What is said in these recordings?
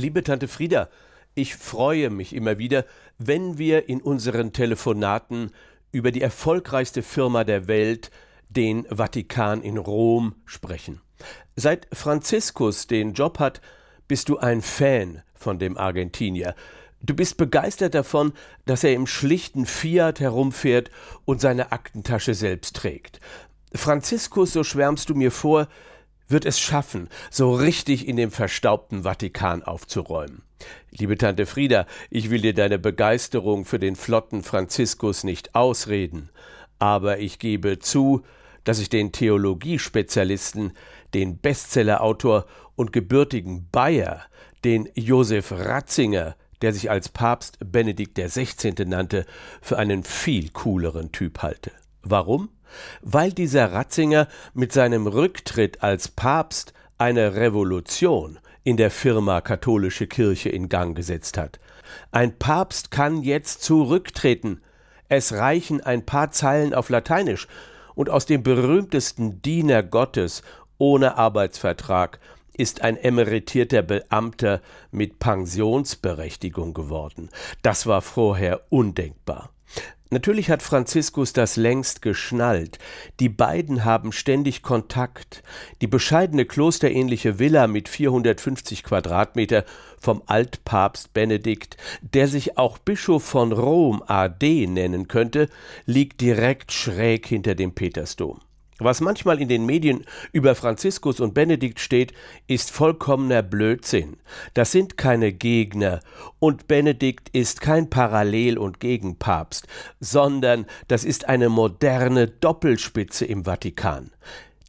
Liebe Tante Frieda, ich freue mich immer wieder, wenn wir in unseren Telefonaten über die erfolgreichste Firma der Welt, den Vatikan in Rom, sprechen. Seit Franziskus den Job hat, bist du ein Fan von dem Argentinier. Du bist begeistert davon, dass er im schlichten Fiat herumfährt und seine Aktentasche selbst trägt. Franziskus, so schwärmst du mir vor, wird es schaffen, so richtig in dem verstaubten Vatikan aufzuräumen. Liebe Tante Frieda, ich will dir deine Begeisterung für den flotten Franziskus nicht ausreden, aber ich gebe zu, dass ich den Theologiespezialisten, den Bestsellerautor und gebürtigen Bayer, den Josef Ratzinger, der sich als Papst Benedikt XVI. nannte, für einen viel cooleren Typ halte. Warum? weil dieser Ratzinger mit seinem Rücktritt als Papst eine Revolution in der Firma katholische Kirche in Gang gesetzt hat. Ein Papst kann jetzt zurücktreten. Es reichen ein paar Zeilen auf Lateinisch, und aus dem berühmtesten Diener Gottes ohne Arbeitsvertrag ist ein emeritierter Beamter mit Pensionsberechtigung geworden. Das war vorher undenkbar. Natürlich hat Franziskus das längst geschnallt. Die beiden haben ständig Kontakt. Die bescheidene klosterähnliche Villa mit 450 Quadratmeter vom Altpapst Benedikt, der sich auch Bischof von Rom AD nennen könnte, liegt direkt schräg hinter dem Petersdom. Was manchmal in den Medien über Franziskus und Benedikt steht, ist vollkommener Blödsinn. Das sind keine Gegner und Benedikt ist kein Parallel- und Gegenpapst, sondern das ist eine moderne Doppelspitze im Vatikan.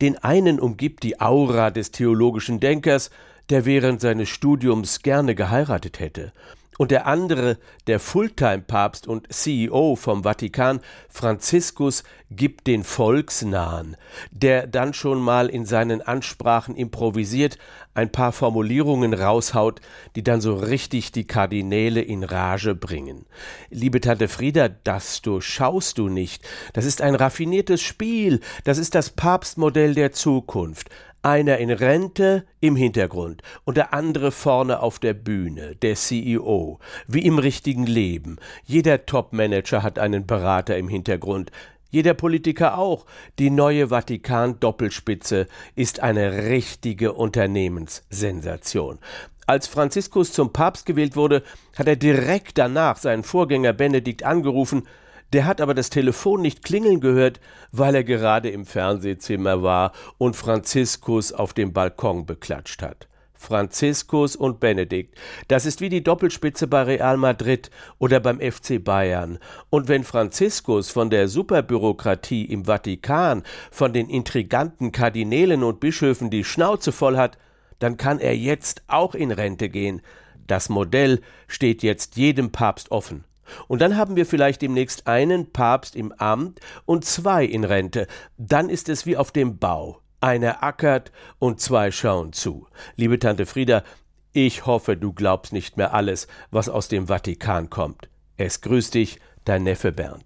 Den einen umgibt die Aura des theologischen Denkers, der während seines Studiums gerne geheiratet hätte. Und der andere, der Fulltime-Papst und CEO vom Vatikan, Franziskus, gibt den Volksnahen, der dann schon mal in seinen Ansprachen improvisiert, ein paar Formulierungen raushaut, die dann so richtig die Kardinäle in Rage bringen. Liebe Tante Frieda, das durchschaust du nicht. Das ist ein raffiniertes Spiel. Das ist das Papstmodell der Zukunft einer in Rente im Hintergrund und der andere vorne auf der Bühne, der CEO, wie im richtigen Leben. Jeder Top-Manager hat einen Berater im Hintergrund, jeder Politiker auch. Die neue Vatikan-Doppelspitze ist eine richtige Unternehmenssensation. Als Franziskus zum Papst gewählt wurde, hat er direkt danach seinen Vorgänger Benedikt angerufen der hat aber das Telefon nicht klingeln gehört, weil er gerade im Fernsehzimmer war und Franziskus auf dem Balkon beklatscht hat. Franziskus und Benedikt. Das ist wie die Doppelspitze bei Real Madrid oder beim FC Bayern. Und wenn Franziskus von der Superbürokratie im Vatikan, von den intriganten Kardinälen und Bischöfen die Schnauze voll hat, dann kann er jetzt auch in Rente gehen. Das Modell steht jetzt jedem Papst offen. Und dann haben wir vielleicht demnächst einen Papst im Amt und zwei in Rente. Dann ist es wie auf dem Bau. Einer ackert und zwei schauen zu. Liebe Tante Frieda, ich hoffe, du glaubst nicht mehr alles, was aus dem Vatikan kommt. Es grüßt dich, dein Neffe Bernd.